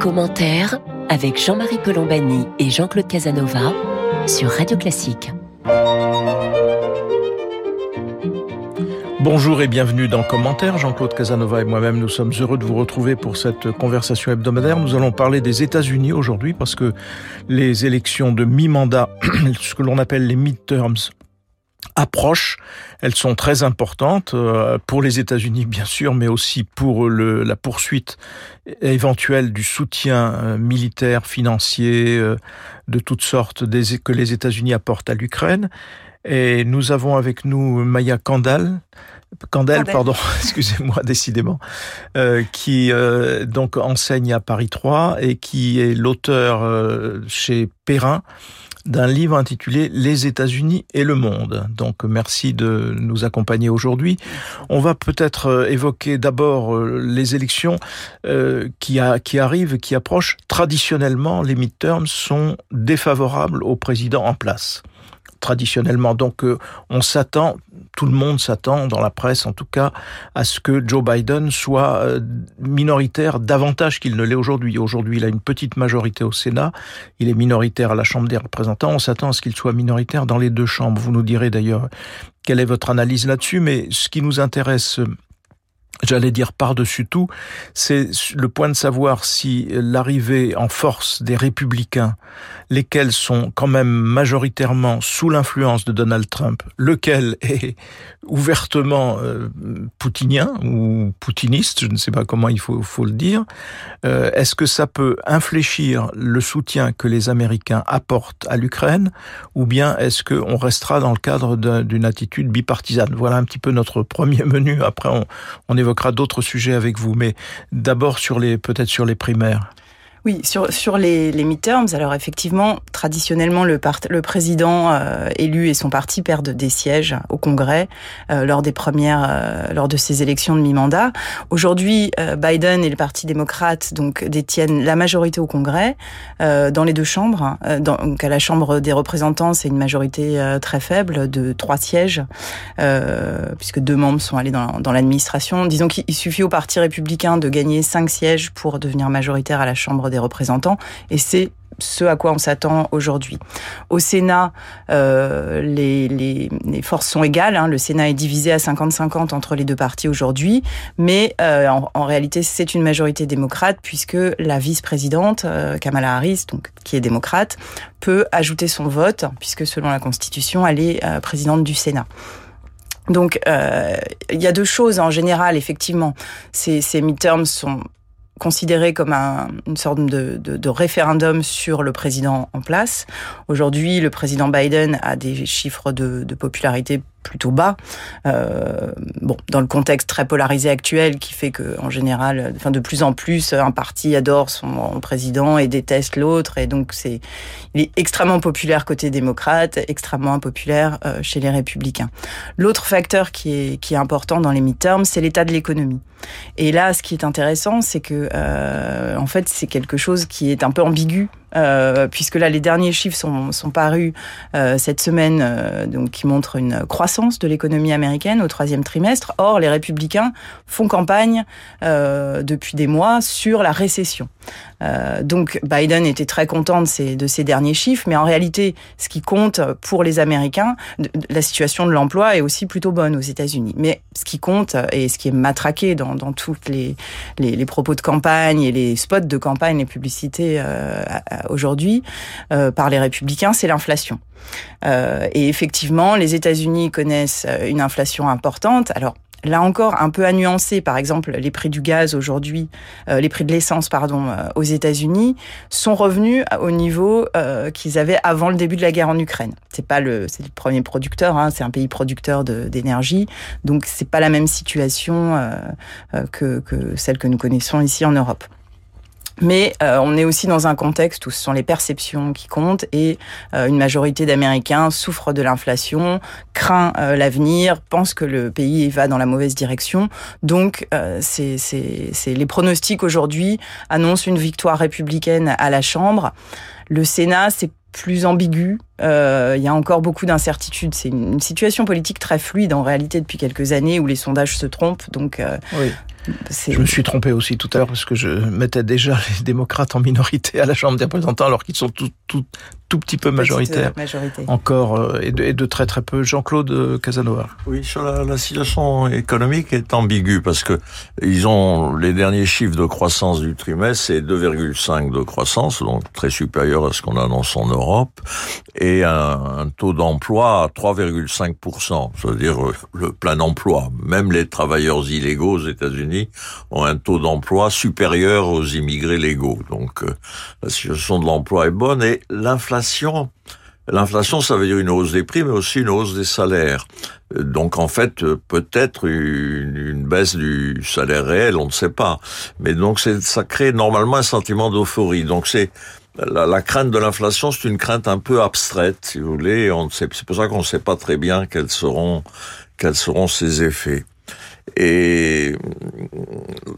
Commentaire avec Jean-Marie Colombani et Jean-Claude Casanova sur Radio Classique. Bonjour et bienvenue dans Commentaire. Jean-Claude Casanova et moi-même, nous sommes heureux de vous retrouver pour cette conversation hebdomadaire. Nous allons parler des États-Unis aujourd'hui parce que les élections de mi-mandat, ce que l'on appelle les midterms, approchent. Elles sont très importantes euh, pour les États-Unis, bien sûr, mais aussi pour la poursuite éventuelle du soutien euh, militaire, financier, euh, de toutes sortes que les États-Unis apportent à l'Ukraine. Et nous avons avec nous Maya Kandal, Candel, pardon, excusez-moi, décidément, euh, qui euh, donc enseigne à Paris 3 et qui est l'auteur euh, chez Perrin d'un livre intitulé Les États-Unis et le monde. Donc merci de nous accompagner aujourd'hui. On va peut-être euh, évoquer d'abord euh, les élections qui, a, qui arrivent, qui approchent. Traditionnellement, les midterms sont défavorables au président en place traditionnellement. Donc euh, on s'attend, tout le monde s'attend, dans la presse en tout cas, à ce que Joe Biden soit euh, minoritaire davantage qu'il ne l'est aujourd'hui. Aujourd'hui, il a une petite majorité au Sénat, il est minoritaire à la Chambre des représentants, on s'attend à ce qu'il soit minoritaire dans les deux chambres. Vous nous direz d'ailleurs quelle est votre analyse là-dessus, mais ce qui nous intéresse j'allais dire par-dessus tout, c'est le point de savoir si l'arrivée en force des républicains, lesquels sont quand même majoritairement sous l'influence de Donald Trump, lequel est ouvertement euh, poutinien ou poutiniste, je ne sais pas comment il faut, le dire, euh, est-ce que ça peut infléchir le soutien que les Américains apportent à l'Ukraine, ou bien est-ce qu'on restera dans le cadre d'une attitude bipartisane? Voilà un petit peu notre premier menu. Après, on, on évoquera d'autres sujets avec vous, mais d'abord sur les peut-être sur les primaires. Oui, sur, sur les, les midterms, alors effectivement, traditionnellement, le, le président euh, élu et son parti perdent des sièges au Congrès euh, lors des premières, euh, lors de ces élections de mi-mandat. Aujourd'hui, Biden et le Parti démocrate donc détiennent la majorité au Congrès dans les deux chambres. donc à la Chambre des représentants, c'est une majorité très faible de trois sièges, puisque deux membres sont allés dans, dans l'administration. Disons qu'il suffit au Parti républicain de gagner cinq sièges pour devenir majoritaire à la Chambre des représentants, et c'est ce à quoi on s'attend aujourd'hui. Au Sénat, euh, les, les, forces sont égales. Hein. Le Sénat est divisé à 50-50 entre les deux partis aujourd'hui, mais euh, en, réalité, c'est une majorité démocrate puisque la vice-présidente euh, Kamala Harris, donc qui est démocrate, peut ajouter son vote puisque selon la Constitution, elle est présidente du Sénat. Donc, il y a deux choses en général, effectivement. Ces, ces midterms sont considéré comme un, une sorte de, de, référendum sur le président en place. Aujourd'hui, le président Biden a des chiffres de, de popularité plutôt bas. Euh, bon, dans le contexte très polarisé actuel, qui fait que, en général, enfin de plus en plus, un parti adore son président et déteste l'autre, et donc c'est, il est extrêmement populaire côté démocrate, extrêmement impopulaire euh, chez les républicains. L'autre facteur qui est qui est important dans les midterms, c'est l'état de l'économie. Et là, ce qui est intéressant, c'est que euh, en fait, c'est quelque chose qui est un peu ambigu euh, puisque là les derniers chiffres sont, sont parus euh, cette semaine, euh, donc qui montrent une croissance de l'économie américaine au troisième trimestre. Or, les républicains font campagne euh, depuis des mois sur la récession. Euh, donc Biden était très content de ces, de ces derniers chiffres, mais en réalité, ce qui compte pour les Américains, la situation de l'emploi est aussi plutôt bonne aux États-Unis. Mais ce qui compte et ce qui est matraqué dans, dans toutes les, les, les, propos de campagne et les spots de campagne, les publicités euh, aujourd'hui euh, par les républicains, c'est l'inflation. Euh, et effectivement, les États-Unis connaissent une inflation importante. Alors, là encore un peu à nuancer. Par exemple, les prix du gaz aujourd'hui, euh, les prix de l'essence, pardon, euh, aux États-Unis sont revenus au niveau euh, qu'ils avaient avant le début de la guerre en Ukraine. C'est pas le, c'est le premier producteur, hein, c'est un pays producteur d'énergie, donc c'est pas la même situation euh, euh, que, que celle que nous connaissons ici en Europe. Mais euh, on est aussi dans un contexte où ce sont les perceptions qui comptent et euh, une majorité d'Américains souffrent de l'inflation, craint euh, l'avenir, pense que le pays va dans la mauvaise direction. Donc, euh, c'est les pronostics aujourd'hui annoncent une victoire républicaine à la Chambre. Le Sénat, c'est plus ambigu. Euh, il y a encore beaucoup d'incertitudes. C'est une, situation politique très fluide en réalité depuis quelques années où les sondages se trompent. Donc, euh, oui. Je me suis trompé aussi tout à l'heure parce que je mettais déjà les démocrates en minorité à la Chambre des représentants alors qu'ils sont tout, tout, tout petit peu majoritaires majorité. encore euh, et de, et de, très très peu. Jean-Claude euh, Casanova. Oui, sur la, la, situation économique est ambiguë parce que ils ont les derniers chiffres de croissance du trimestre, c'est 2,5 de croissance, donc très supérieur à ce qu'on annonce en Europe, et un, un taux d'emploi à 3,5%, c'est-à-dire euh, le plein emploi. Même les travailleurs illégaux aux États-Unis ont un taux d'emploi supérieur aux immigrés légaux. Donc la situation de l'emploi est bonne et l'inflation l'inflation, l'inflation, ça veut dire une hausse des prix, mais aussi une hausse des salaires. Donc en fait, peut-être une, baisse du salaire réel, on ne sait pas. Mais donc ça crée normalement un sentiment d'euphorie. Donc c'est la, crainte de l'inflation, c'est une crainte un peu abstraite, si vous voulez. C'est pour ça qu'on ne sait pas très bien quels seront quels seront ses effets. Et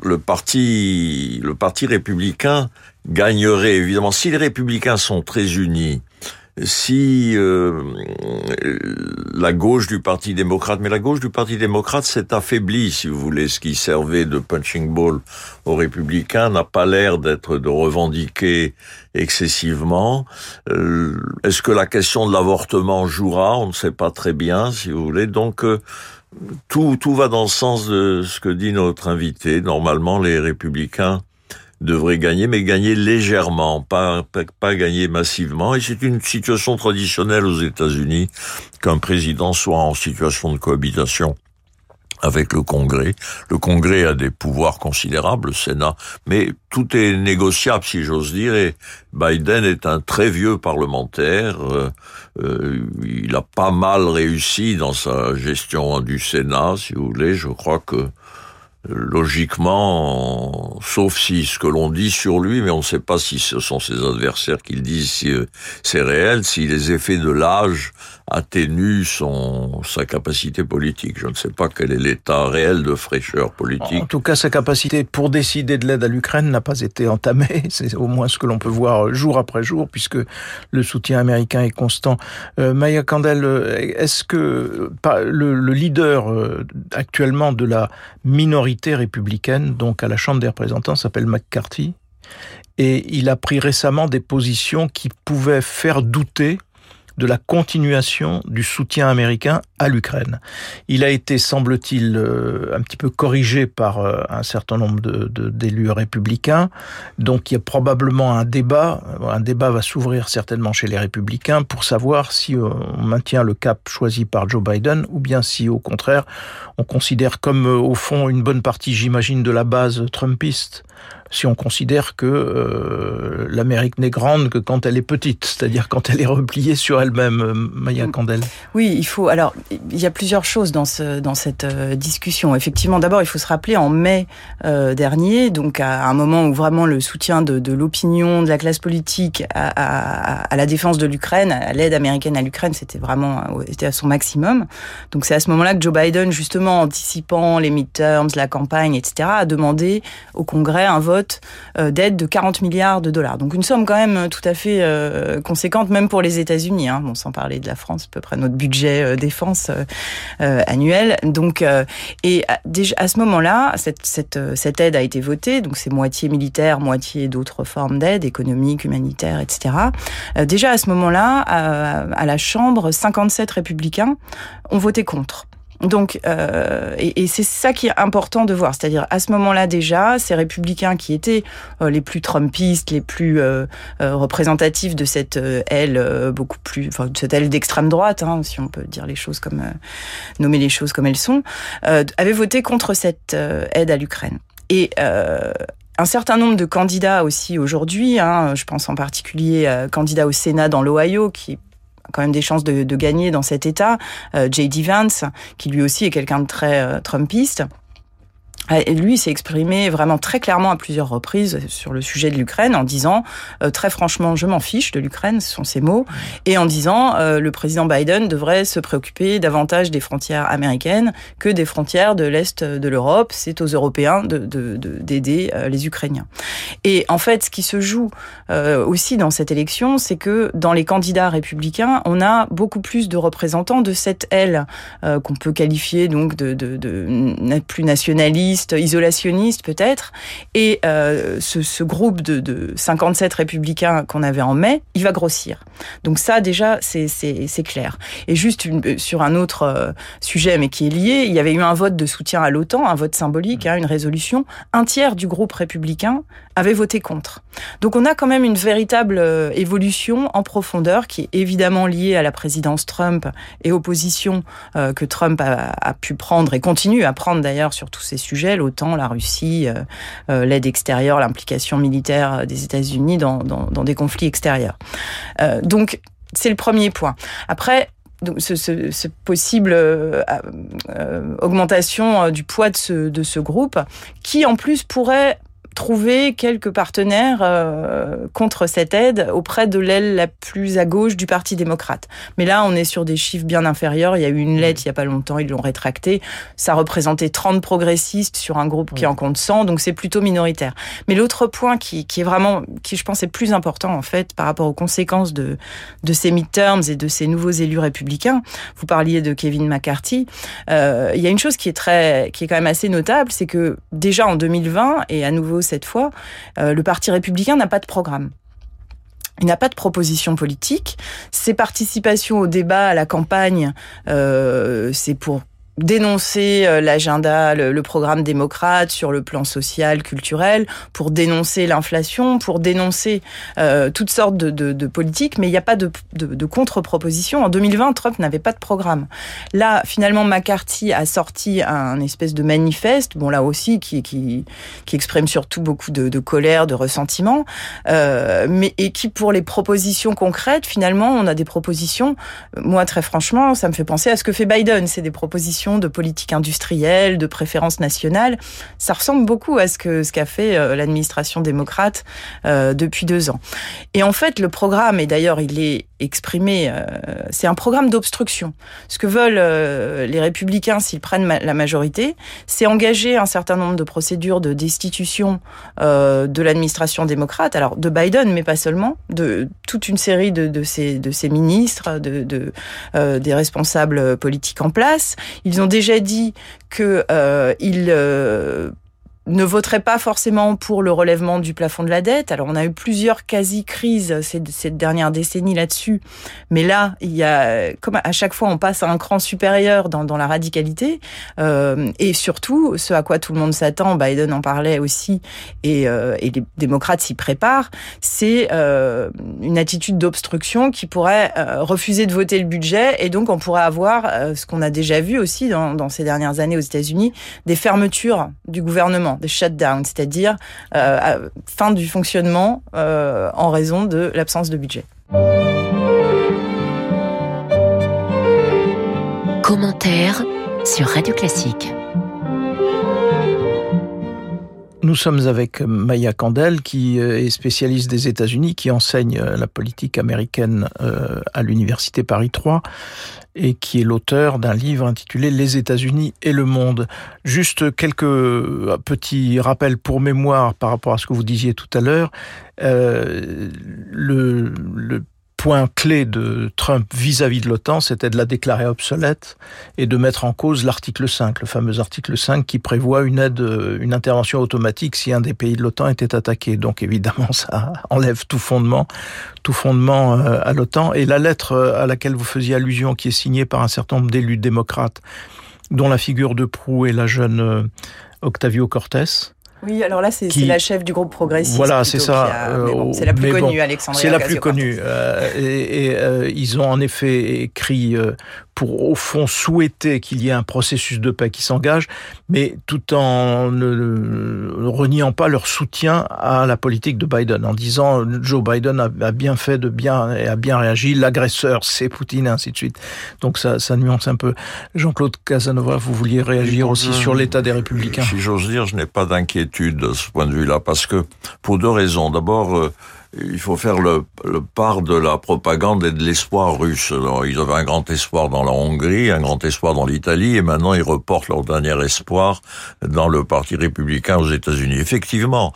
le parti, le parti républicain gagnerait évidemment si les républicains sont très unis si euh, la gauche du Parti démocrate, mais la gauche du Parti démocrate s'est affaiblie, si vous voulez, ce qui servait de punching ball aux républicains n'a pas l'air d'être de revendiquer excessivement. Euh, Est-ce que la question de l'avortement jouera? On ne sait pas très bien, si vous voulez. Donc euh, tout, tout va dans le sens de ce que dit notre invité. Normalement, les républicains devrait gagner, mais gagner légèrement, pas, pas, pas gagner massivement. Et c'est une situation traditionnelle aux États-Unis qu'un président soit en situation de cohabitation avec le Congrès. Le Congrès a des pouvoirs considérables, le Sénat, mais tout est négociable, si j'ose dire, et Biden est un très vieux parlementaire. Euh, euh, il a pas mal réussi dans sa gestion du Sénat, si vous voulez. Je crois que logiquement, sauf si ce que l'on dit sur lui, mais on ne sait pas si ce sont ses adversaires qui le disent, si euh, c'est réel, si les effets de l'âge atténue son, sa capacité politique. Je ne sais pas quel est l'état réel de fraîcheur politique. En tout cas, sa capacité pour décider de l'aide à l'Ukraine n'a pas été entamée. C'est au moins ce que l'on peut voir jour après jour, puisque le soutien américain est constant. Euh, Maya Kandel, est-ce que le, le leader euh, actuellement de la minorité républicaine, donc à la Chambre des représentants, s'appelle McCarthy, et il a pris récemment des positions qui pouvaient faire douter de la continuation du soutien américain à l'Ukraine. Il a été, semble-t-il, euh, un petit peu corrigé par euh, un certain nombre d'élus de, républicains. Donc il y a probablement un débat. Un débat va s'ouvrir certainement chez les républicains pour savoir si euh, on maintient le cap choisi par Joe Biden ou bien si, au contraire, on considère comme, au fond, une bonne partie, j'imagine, de la base trumpiste si on considère que euh, l'Amérique n'est grande que quand elle est petite, c'est-à-dire quand elle est repliée sur elle-même, Maya Candel. Oui, il faut. Alors, il y a plusieurs choses dans ce dans cette euh, discussion. Effectivement, d'abord, il faut se rappeler en mai euh, dernier, donc à un moment où vraiment le soutien de, de l'opinion, de la classe politique à, à, à la défense de l'Ukraine, à l'aide américaine à l'Ukraine, c'était vraiment était à son maximum. Donc c'est à ce moment-là que Joe Biden, justement, anticipant les midterms, la campagne, etc., a demandé au Congrès un vote d'aide de 40 milliards de dollars. Donc une somme quand même tout à fait euh, conséquente, même pour les États-Unis. Hein. Bon, sans parler de la France, à peu près notre budget euh, défense euh, annuel. Donc et déjà à ce moment-là, cette, cette, cette aide a été votée. Donc c'est moitié militaire, moitié d'autres formes d'aide économique, humanitaire, etc. déjà à ce moment-là, à la Chambre, 57 républicains ont voté contre. Donc, euh, et, et c'est ça qui est important de voir, c'est-à-dire à ce moment-là déjà, ces républicains qui étaient euh, les plus trumpistes, les plus euh, euh représentatifs de cette euh, aile euh, beaucoup plus, enfin de cette aile d'extrême droite, hein, si on peut dire les choses comme nommer les choses comme elles sont, avaient voté contre cette aide à l'Ukraine. Et un certain nombre de candidats aussi aujourd'hui, hein, je pense en particulier euh, candidat au Sénat dans l'Ohio, qui quand même des chances de, gagner dans cet État. Euh, J.D. Vance, qui lui aussi est quelqu'un de très euh, trumpiste. Et lui s'est exprimé vraiment très clairement à plusieurs reprises sur le sujet de l'Ukraine en disant euh, très franchement je m'en fiche de l'Ukraine, ce sont ses mots, et en disant euh, le président Biden devrait se préoccuper davantage des frontières américaines que des frontières de l'est de l'Europe. C'est aux Européens de d'aider de, de, euh, les Ukrainiens. Et en fait, ce qui se joue euh, aussi dans cette élection, c'est que dans les candidats républicains, on a beaucoup plus de représentants de cette aile euh, qu'on peut qualifier donc de, de, plus nationaliste, isolationniste peut-être. Et euh, ce, ce, groupe de, de 57 républicains qu'on avait en mai, il va grossir. Donc ça déjà, c'est clair. Et juste une, sur un autre euh, sujet, mais qui est lié, il y avait eu un vote de soutien à l'OTAN, un vote symbolique, hein, une résolution. Un tiers du groupe républicain avait voté contre. Donc on a quand même une véritable euh, évolution en profondeur qui est évidemment liée à la présidence Trump et aux positions euh, que Trump a, a, pu prendre et continue à prendre d'ailleurs sur tous ces sujets, l'OTAN, la Russie, euh, l'aide extérieure, l'implication militaire des États-Unis dans, dans, dans, des conflits extérieurs. donc c'est le premier point. Après, donc ce, ce, ce possible euh, euh, augmentation du poids de ce, de ce groupe, qui en plus pourrait trouver quelques partenaires euh, contre cette aide auprès de l'aile la plus à gauche du Parti démocrate. Mais là, on est sur des chiffres bien inférieurs. Il y a eu une lettre il y a pas longtemps, ils l'ont rétracté. Ça représentait 30 progressistes sur un groupe qui en compte 100, donc c'est plutôt minoritaire. Mais l'autre point qui, qui est vraiment, qui je pense est plus important en fait par rapport aux conséquences de, de ces midterms et de ces nouveaux élus républicains, vous parliez de Kevin McCarthy, euh, il y a une chose qui est très, qui est quand même assez notable, c'est que déjà en 2020 et à nouveau cette fois, euh, le Parti républicain n'a pas de programme. Il n'a pas de proposition politique. Ses participations au débat, à la campagne, euh, c'est pour dénoncer euh, l'agenda, le, programme démocrate sur le plan social, culturel, pour dénoncer l'inflation, pour dénoncer euh, toutes sortes de, politiques, mais il n'y a pas de, contre-proposition. En 2020, Trump n'avait pas de programme. Là, finalement, McCarthy a sorti un espèce de manifeste, bon là aussi, qui, exprime surtout beaucoup de, colère, de ressentiment, euh, mais qui, pour les propositions concrètes, finalement, on a des propositions. Moi, très franchement, ça me fait penser à ce que fait Biden. C'est des propositions de politique industrielle, de préférence nationale. Ça ressemble beaucoup à ce que ce qu'a fait euh, l'administration démocrate euh, depuis deux ans. Et en fait, le programme, et d'ailleurs il est exprimé, euh, c'est un programme d'obstruction. Ce que veulent les républicains s'ils prennent la majorité, c'est engager un certain nombre de procédures de destitution de l'administration démocrate, alors de Biden, mais pas seulement, de toute une série de, de, ces ministres, de, de des responsables politiques en place. Ont déjà dit qu'ils euh, euh, ne voterait pas forcément pour le relèvement du plafond de la dette. Alors on a eu plusieurs quasi-crises cette, dernière décennie là-dessus, mais là il y a comme à chaque fois on passe à un cran supérieur dans, dans la radicalité. Euh, et surtout ce à quoi tout le monde s'attend, Biden en parlait aussi et, euh, et les démocrates s'y préparent, c'est euh, une attitude d'obstruction qui pourrait euh, refuser de voter le budget. Et donc on pourrait avoir euh, ce qu'on a déjà vu aussi dans, dans ces dernières années aux États-Unis, des fermetures du gouvernement des shutdowns, c'est-à-dire euh, fin du fonctionnement euh, en raison de l'absence de budget. Commentaire sur Radio Classique. Nous sommes avec Maya Candel, qui euh, est spécialiste des États-Unis, qui enseigne la politique américaine à l'Université Paris 3 et qui est l'auteur d'un livre intitulé Les États-Unis et le monde. Juste quelques petits rappels pour mémoire par rapport à ce que vous disiez tout à l'heure. Euh, point clé de Trump vis-à-vis -vis de l'OTAN, c'était de la déclarer obsolète et de mettre en cause l'article 5, le fameux article 5 qui prévoit une aide, une intervention automatique si un des pays de l'OTAN était attaqué. Donc évidemment, ça enlève tout fondement, tout fondement euh, à l'OTAN. Et la lettre à laquelle vous faisiez allusion, qui est signée par un certain nombre d'élus démocrates, dont la figure de proue est la jeune euh, Octavio Cortés, oui, alors là, c'est qui... la chef du groupe progressiste. Voilà, c'est ça. A... Bon, c'est la plus connue, bon, Alexandria C'est la plus connue. Et, et euh, ils ont en effet écrit euh, pour au fond souhaiter qu'il y ait un processus de paix qui s'engage, mais tout en ne reniant pas leur soutien à la politique de Biden, en disant Joe Biden a, bien fait de bien et a bien réagi, l'agresseur c'est Poutine et ainsi de suite. Donc ça, ça nuance un peu. Jean-Claude Casanova, vous vouliez réagir aussi euh, sur l'état des républicains Si j'ose dire, je n'ai pas d'inquiétude de ce point de vue-là, parce que pour deux raisons. D'abord, euh, il faut faire le, le part de la propagande et de l'espoir russe. Alors, ils avaient un grand espoir dans la Hongrie, un grand espoir dans l'Italie, et maintenant ils reportent leur dernier espoir dans le Parti républicain aux États-Unis. Effectivement,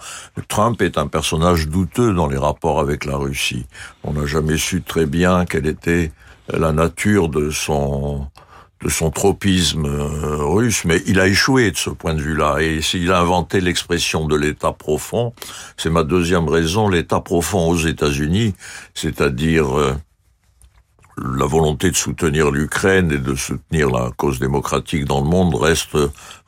Trump est un personnage douteux dans les rapports avec la Russie. On n'a jamais su très bien quelle était la nature de son de son tropisme euh, russe, mais il a échoué de ce point de vue-là. Et s'il a inventé l'expression de l'État profond, c'est ma deuxième raison, l'État profond aux États-Unis, c'est-à-dire euh, la volonté de soutenir l'Ukraine et de soutenir la cause démocratique dans le monde reste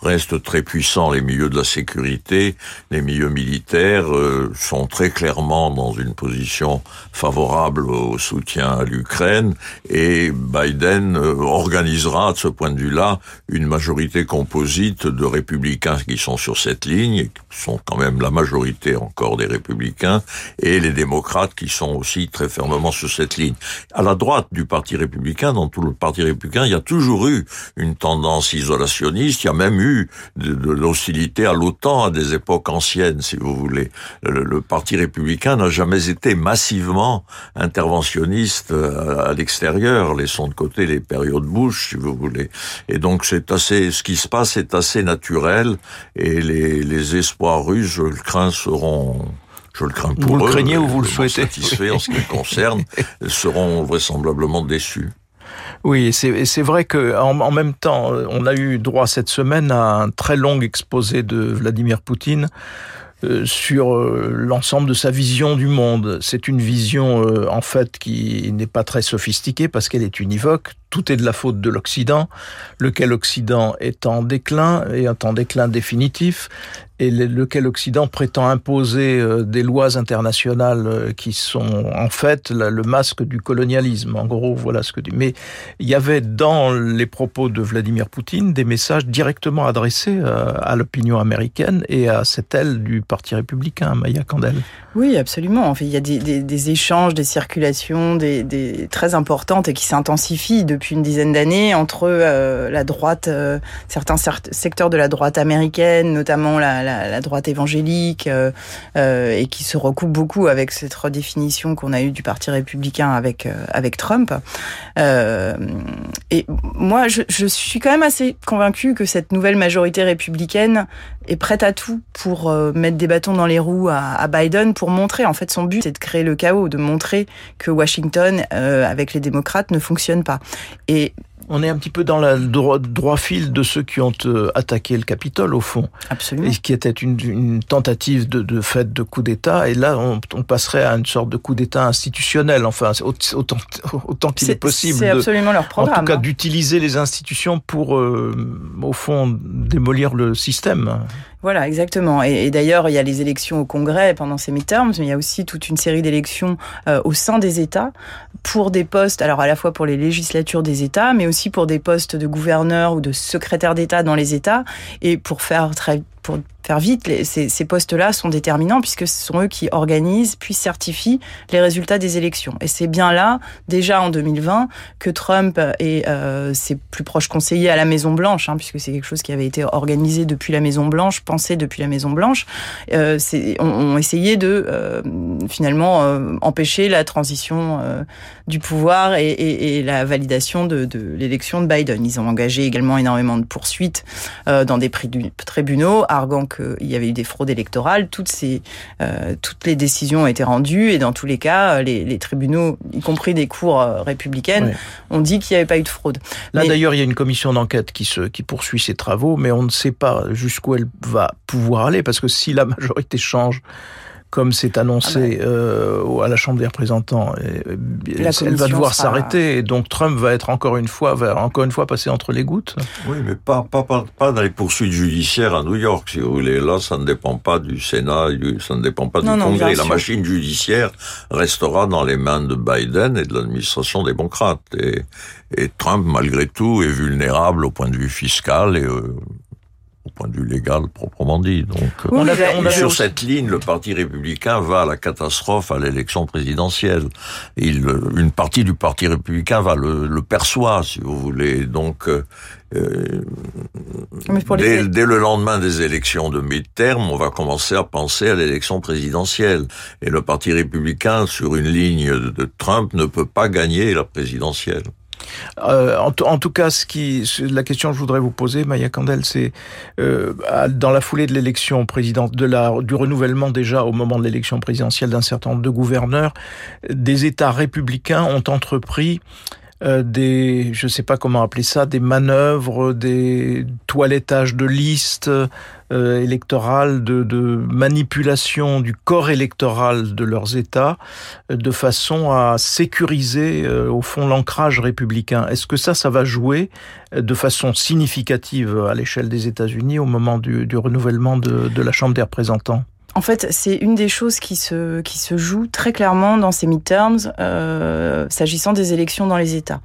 reste très puissant. Les milieux de la sécurité, les milieux militaires euh, sont très clairement dans une position favorable au soutien à l'Ukraine et Biden euh, organisera de ce point de vue-là une majorité composite de républicains qui sont sur cette ligne, qui sont quand même la majorité encore des républicains, et les démocrates qui sont aussi très fermement sur cette ligne. À la droite du Parti républicain, dans tout le Parti républicain, il y a toujours eu une tendance isolationniste, il y a même eu de, l'hostilité à l'OTAN à des époques anciennes, si vous voulez. Le, Parti républicain n'a jamais été massivement interventionniste euh, à, l'extérieur, laissons de côté les périodes Bush, si vous voulez. Et donc c'est assez, ce qui se passe est assez naturel, et les, les espoirs russes, je le crains, seront je le crains pour vous eux. le craignez ou vous le souhaitez Satisfaits en ce qui concerne, seront vraisemblablement déçus. Oui, c'est vrai que en, même temps, on a eu droit cette semaine à un très long exposé de Vladimir Poutine euh, sur euh, l'ensemble de sa vision du monde. C'est une vision euh, en fait qui n'est pas très sophistiquée parce qu'elle est univoque. Tout est de la faute de l'Occident, lequel Occident est en déclin et en déclin définitif et lequel l'Occident prétend imposer euh, des lois internationales euh, qui sont en fait le masque du colonialisme. En gros, voilà ce que dit. Mais il y avait dans les propos de Vladimir Poutine des messages directement adressés euh, à l'opinion américaine et à cette aile du Parti républicain, Maya Candel. Oui, absolument. En fait, il y a des, échanges, des circulations, des, des, très importantes et qui s'intensifient depuis une dizaine d'années entre la droite, certains secteurs de la droite américaine, notamment la la, droite évangélique euh, euh, et qui se recoupe beaucoup avec cette redéfinition qu'on a eue du Parti républicain avec euh, avec Trump. et moi, je, je suis quand même assez convaincue que cette nouvelle majorité républicaine est prête à tout pour mettre des bâtons dans les roues à, Biden pour montrer en fait son but c'est de créer le chaos, de montrer que Washington avec les démocrates ne fonctionne pas. Et on est un petit peu dans le droit, droit fil de ceux qui ont euh, attaqué le Capitole, au fond. Absolument. Et qui était une, une tentative de, de fait de coup d'État. Et là, on, on, passerait à une sorte de coup d'État institutionnel. Enfin, autant, autant qu'il est, possible. C'est absolument leur programme. En tout cas, hein. d'utiliser les institutions pour, euh, au fond, démolir le système. Voilà, exactement. Et, d'ailleurs, il y a les élections au Congrès pendant ces midterms, mais il y a aussi toute une série d'élections euh, au sein des États pour des postes, alors à la fois pour les législatures des États, mais aussi pour des postes de gouverneur ou de secrétaire d'État dans les États, et pour faire très pour vite, ces, postes-là sont déterminants puisque ce sont eux qui organisent puis certifient les résultats des élections. Et c'est bien là, déjà en 2020, que Trump et euh, ses plus proches conseillers à la Maison Blanche, hein, puisque c'est quelque chose qui avait été organisé depuis la Maison Blanche, pensé depuis la Maison Blanche, euh, ont, ont, essayé de euh, finalement euh, empêcher la transition euh, du pouvoir et, et, et, la validation de, de l'élection de Biden. Ils ont engagé également énormément de poursuites euh, dans des tribunaux arguant qu'il y avait eu des fraudes électorales. Toutes ces, euh, toutes les décisions ont été rendues et dans tous les cas, les, les tribunaux, y compris des cours euh, républicaines, oui. ont dit qu'il n'y avait pas eu de fraude. Là mais... d'ailleurs, il y a une commission d'enquête qui se, qui poursuit ses travaux, mais on ne sait pas jusqu'où elle va pouvoir aller parce que si la majorité change, comme c'est annoncé ah bah. euh, à la Chambre des représentants. Et, la elle va devoir s'arrêter, et donc Trump va être encore une fois, va encore une fois passer entre les gouttes. Oui, mais pas, pas, pas, pas dans les poursuites judiciaires à New York, si vous voulez. Là, ça ne dépend pas du Sénat, ça ne dépend pas non, du non, Congrès. La machine judiciaire restera dans les mains de Biden et de l'administration démocrate. Et, et Trump, malgré tout, est vulnérable au point de vue fiscal et euh, au point de vue légal proprement dit. Donc, Oui, on mais avait, on et avait sur aussi- cette ligne, le Parti républicain va à la catastrophe à l'élection présidentielle. Il, une partie du Parti républicain va le, le perçoit, si vous voulez. Donc, euh, euh, les- dès, dès le lendemain des élections de mi-terme, on va commencer à penser à l'élection présidentielle. Et le Parti républicain, sur une ligne de Trump, ne peut pas gagner la présidentielle. Euh, en, tout cas, la question que je voudrais vous poser, Maya Candel, c'est euh, dans la foulée de l'élection de la, du renouvellement déjà au moment de l'élection présidentielle d'un certain nombre de gouverneurs, des États républicains ont entrepris euh, des, je sais pas comment appeler ça, des manœuvres, des toilettages de listes euh, électorales, de, de manipulation du corps électoral de leurs États, euh, de façon à sécuriser euh, au fond l'ancrage républicain. Est-ce que ça, ça va jouer euh, de façon significative à l'échelle des États-Unis au moment du, du renouvellement de, de la Chambre des représentants? En fait, c'est une des choses qui se, qui se joue très clairement dans ces midterms, euh, s'agissant des élections dans les États.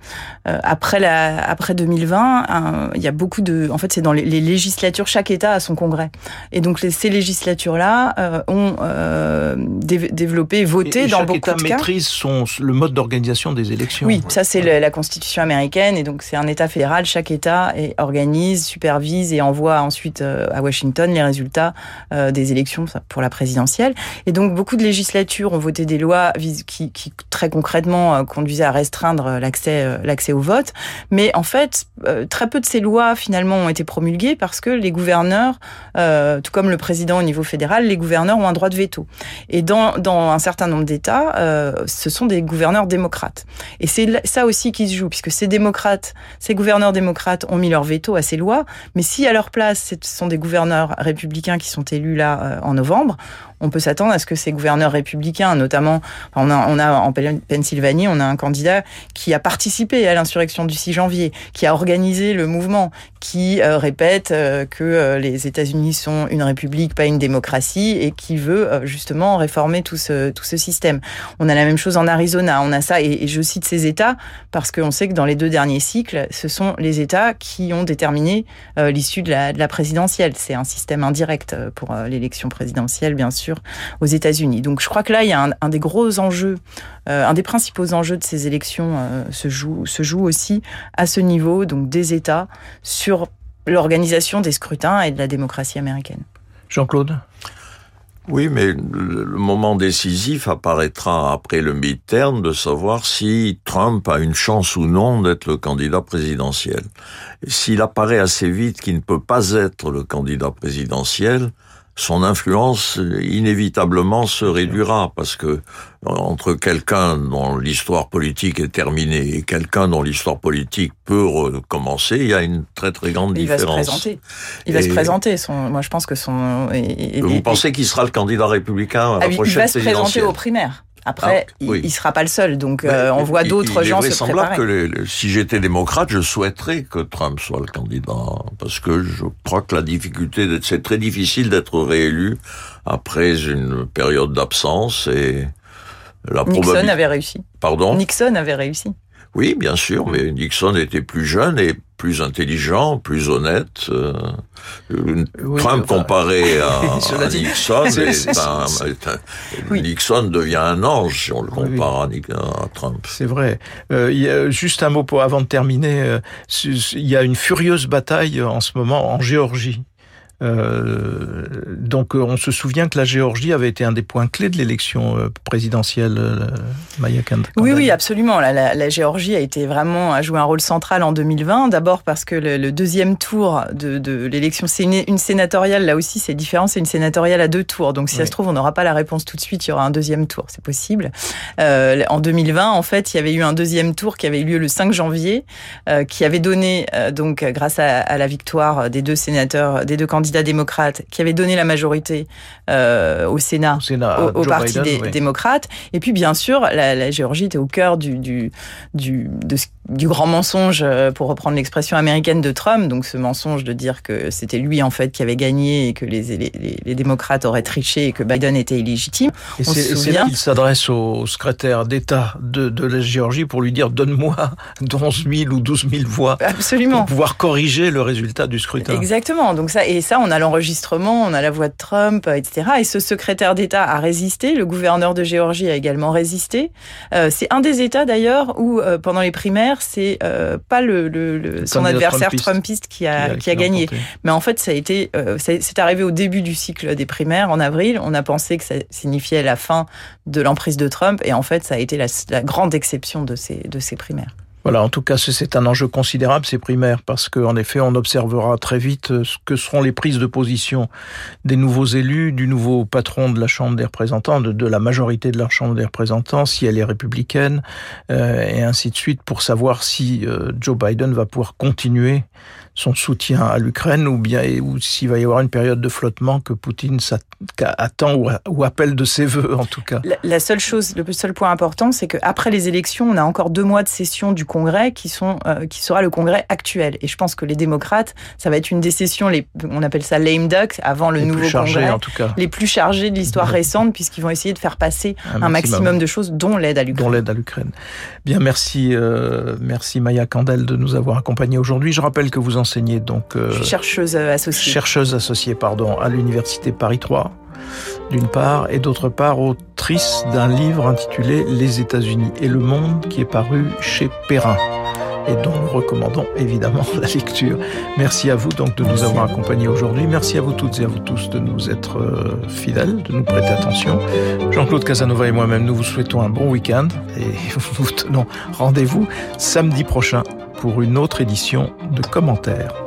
Euh, après, la, après 2020, euh, il y a beaucoup de... En fait, c'est dans les, les législatures, chaque État a son congrès. Et donc, les, ces législatures-là euh, ont euh, dé- développé et voté Et- et dans chaque beaucoup État de cas. maîtrise son, le mode d'organisation des élections. Oui, ça c'est la constitution américaine et donc c'est un État fédéral. Chaque État organise, supervise et envoie ensuite euh, à Washington les résultats euh, des élections pour la présidentielle. Et donc beaucoup de législatures ont voté des lois qui, très concrètement euh, conduisaient à restreindre l'accès euh, l'accès au vote. Mais en fait, euh, très peu de ces lois finalement ont été promulguées parce que les gouverneurs, euh, tout comme le président au niveau fédéral, les gouverneurs ont un droit de veto. Et dans, dans un certain nombre d'États, euh, ce sont des gouverneurs démocrates. Et c'est ça aussi qui se joue, puisque ces démocrates, ces gouverneurs démocrates ont mis leur veto à ces lois, mais si à leur place, ce sont des gouverneurs républicains qui sont élus là euh, en novembre, on peut s'attendre à ce que ces gouverneurs républicains, notamment, en Pen- Pennsylvanie, on a un candidat qui a participé à l'insurrection du 6 janvier, qui a organisé le mouvement, qui euh, répète euh, que euh, les États-Unis sont une république, pas une démocratie, et qui veut justement réformer tout ce, tout ce système. On a la même chose en Arizona, on a ça, et, je cite ces États parce qu'on sait que dans les deux derniers cycles, ce sont les États qui ont déterminé l'issue de la, de la présidentielle. C'est un système indirect pour l'élection présidentielle, bien sûr, aux États-Unis. Donc je crois que là, il y a un, des gros enjeux, un des principaux enjeux de ces élections euh, se, joue, se joue aussi à ce niveau, donc des États, sur l'organisation des scrutins et de la démocratie américaine. Jean-Claude? Oui, mais le moment décisif apparaîtra après le midterm de savoir si Trump a une chance ou non d'être le candidat présidentiel. S'il apparaît assez vite qu'il ne peut pas être le candidat présidentiel, son influence euh, inévitablement se réduira parce que euh, entre quelqu'un dont l'histoire politique est terminée et quelqu'un dont l'histoire politique peut recommencer, il y a une très très grande Il va se différence. présenter. Il va se présenter. Son, moi, je pense que son. et- et- Vous pensez qu'il sera le candidat républicain à la Ah oui, il prochaine va se présenter aux primaires. Après, Ah, oui. il, il sera pas le seul. Donc, euh, on voit il- d'autres il gens est se préparer. que les- les- si j'étais démocrate, je souhaiterais que Trump soit le candidat, parce que je crois que la difficulté, c'est très difficile d'être réélu après une période d'absence et la Nixon probabilité. avait réussi. Pardon? Nixon avait réussi. Oui, bien sûr, mais Nixon était plus jeune et plus intelligent, plus honnête. euh, euh, Oui, Trump comparé à, Nixon, est un- est un- Oui. Nixon devient un ange si on le oui. compare à Trump. C'est vrai. Euh, y a juste un mot pour, avant de terminer. euh, il y a une furieuse bataille en ce moment en Géorgie. Euh, donc, euh, on se souvient que la Géorgie avait été un des points clés de l'élection euh, présidentielle, euh, Maya Kand- Oui, oui, absolument. La, la, la Géorgie a été vraiment a joué un rôle central en 2020. D'abord parce que le, le deuxième tour de, de l'élection, c'est une, une sénatoriale. Là aussi, c'est différent. C'est une sénatoriale à deux tours. Donc, si ça se trouve, on n'aura pas la réponse tout de suite. Il y aura un deuxième tour. C'est possible. Euh, en 2020, en fait, il y avait eu un deuxième tour qui avait eu lieu le 5 janvier, qui avait donné donc grâce à, à la victoire des deux sénateurs, des deux candidats démocrates, qui avait donné la majorité euh, au Sénat Au Sénat, au, au Joe parti Biden, des oui. démocrates. Et puis, bien sûr, la, la Géorgie était au cœur du, du, du, de ce- du grand mensonge, euh, pour reprendre l'expression américaine de Trump. Donc, ce mensonge de dire que c'était lui, en fait, qui avait gagné et que les, les, démocrates auraient triché et que Biden était illégitime. Et On c'est là qu'il s'adresse au secrétaire d'État de, de la Géorgie pour lui dire donne-moi 11 000 ou 12 000 voix Absolument. pour pouvoir corriger le résultat du scrutin. Exactement. Donc ça et ça ça, on a l'enregistrement, on a la voix de Trump, etc. Et ce secrétaire d'État a résisté. Le gouverneur de Géorgie a également résisté. c'est un des États d'ailleurs où pendant les primaires, c'est pas le, le, son adversaire trumpiste, qui a, qui a, gagné. Mais en fait, ça a été, c'est arrivé au début du cycle des primaires en avril. On a pensé que ça signifiait la fin de l'emprise de Trump, et en fait, ça a été la, la grande exception de ces, de ces primaires. Voilà, en tout cas, c'est un enjeu considérable, ces primaires, parce qu'en effet, on observera très vite euh, ce que seront les prises de position des nouveaux élus, du nouveau patron de la Chambre des représentants, de, la majorité de la Chambre des représentants, si elle est républicaine, euh, et ainsi de suite, pour savoir si euh, Joe Biden va pouvoir continuer son soutien à l'Ukraine ou bien ou s'il va y avoir une période de flottement que Poutine attend ou, appelle de ses voeux en tout cas. La, seule chose, le seul point important, c'est qu'après les élections, on a encore deux mois de session du Congrès qui sont euh, qui sera le Congrès actuel. Et je pense que les démocrates, ça va être une des sessions, les, on appelle ça lame duck, avant le nouveau Congrès, en tout cas. les plus chargés de l'histoire récente, puisqu'ils vont essayer de faire passer un, maximum. de choses, dont l'aide à l'Ukraine. Dont l'aide à l'Ukraine. Bien, merci, euh, merci Maya Candel de nous avoir accompagnés aujourd'hui. Je rappelle que vous en enseignez donc euh, chercheuse associée. Chercheuse associée pardon à l'université Paris 3 d'une part et d'autre part autrice d'un livre intitulé Les États-Unis et le monde qui est paru chez Perrin et dont nous recommandons évidemment la lecture. Merci à vous donc de nous avoir accompagnés aujourd'hui. Merci à vous toutes et à vous tous de nous être euh, fidèles, de nous prêter attention. Jean-Claude Casanova et moi-même, nous vous souhaitons un bon week-end et vous tenons rendez-vous samedi prochain pour une autre édition de commentaires.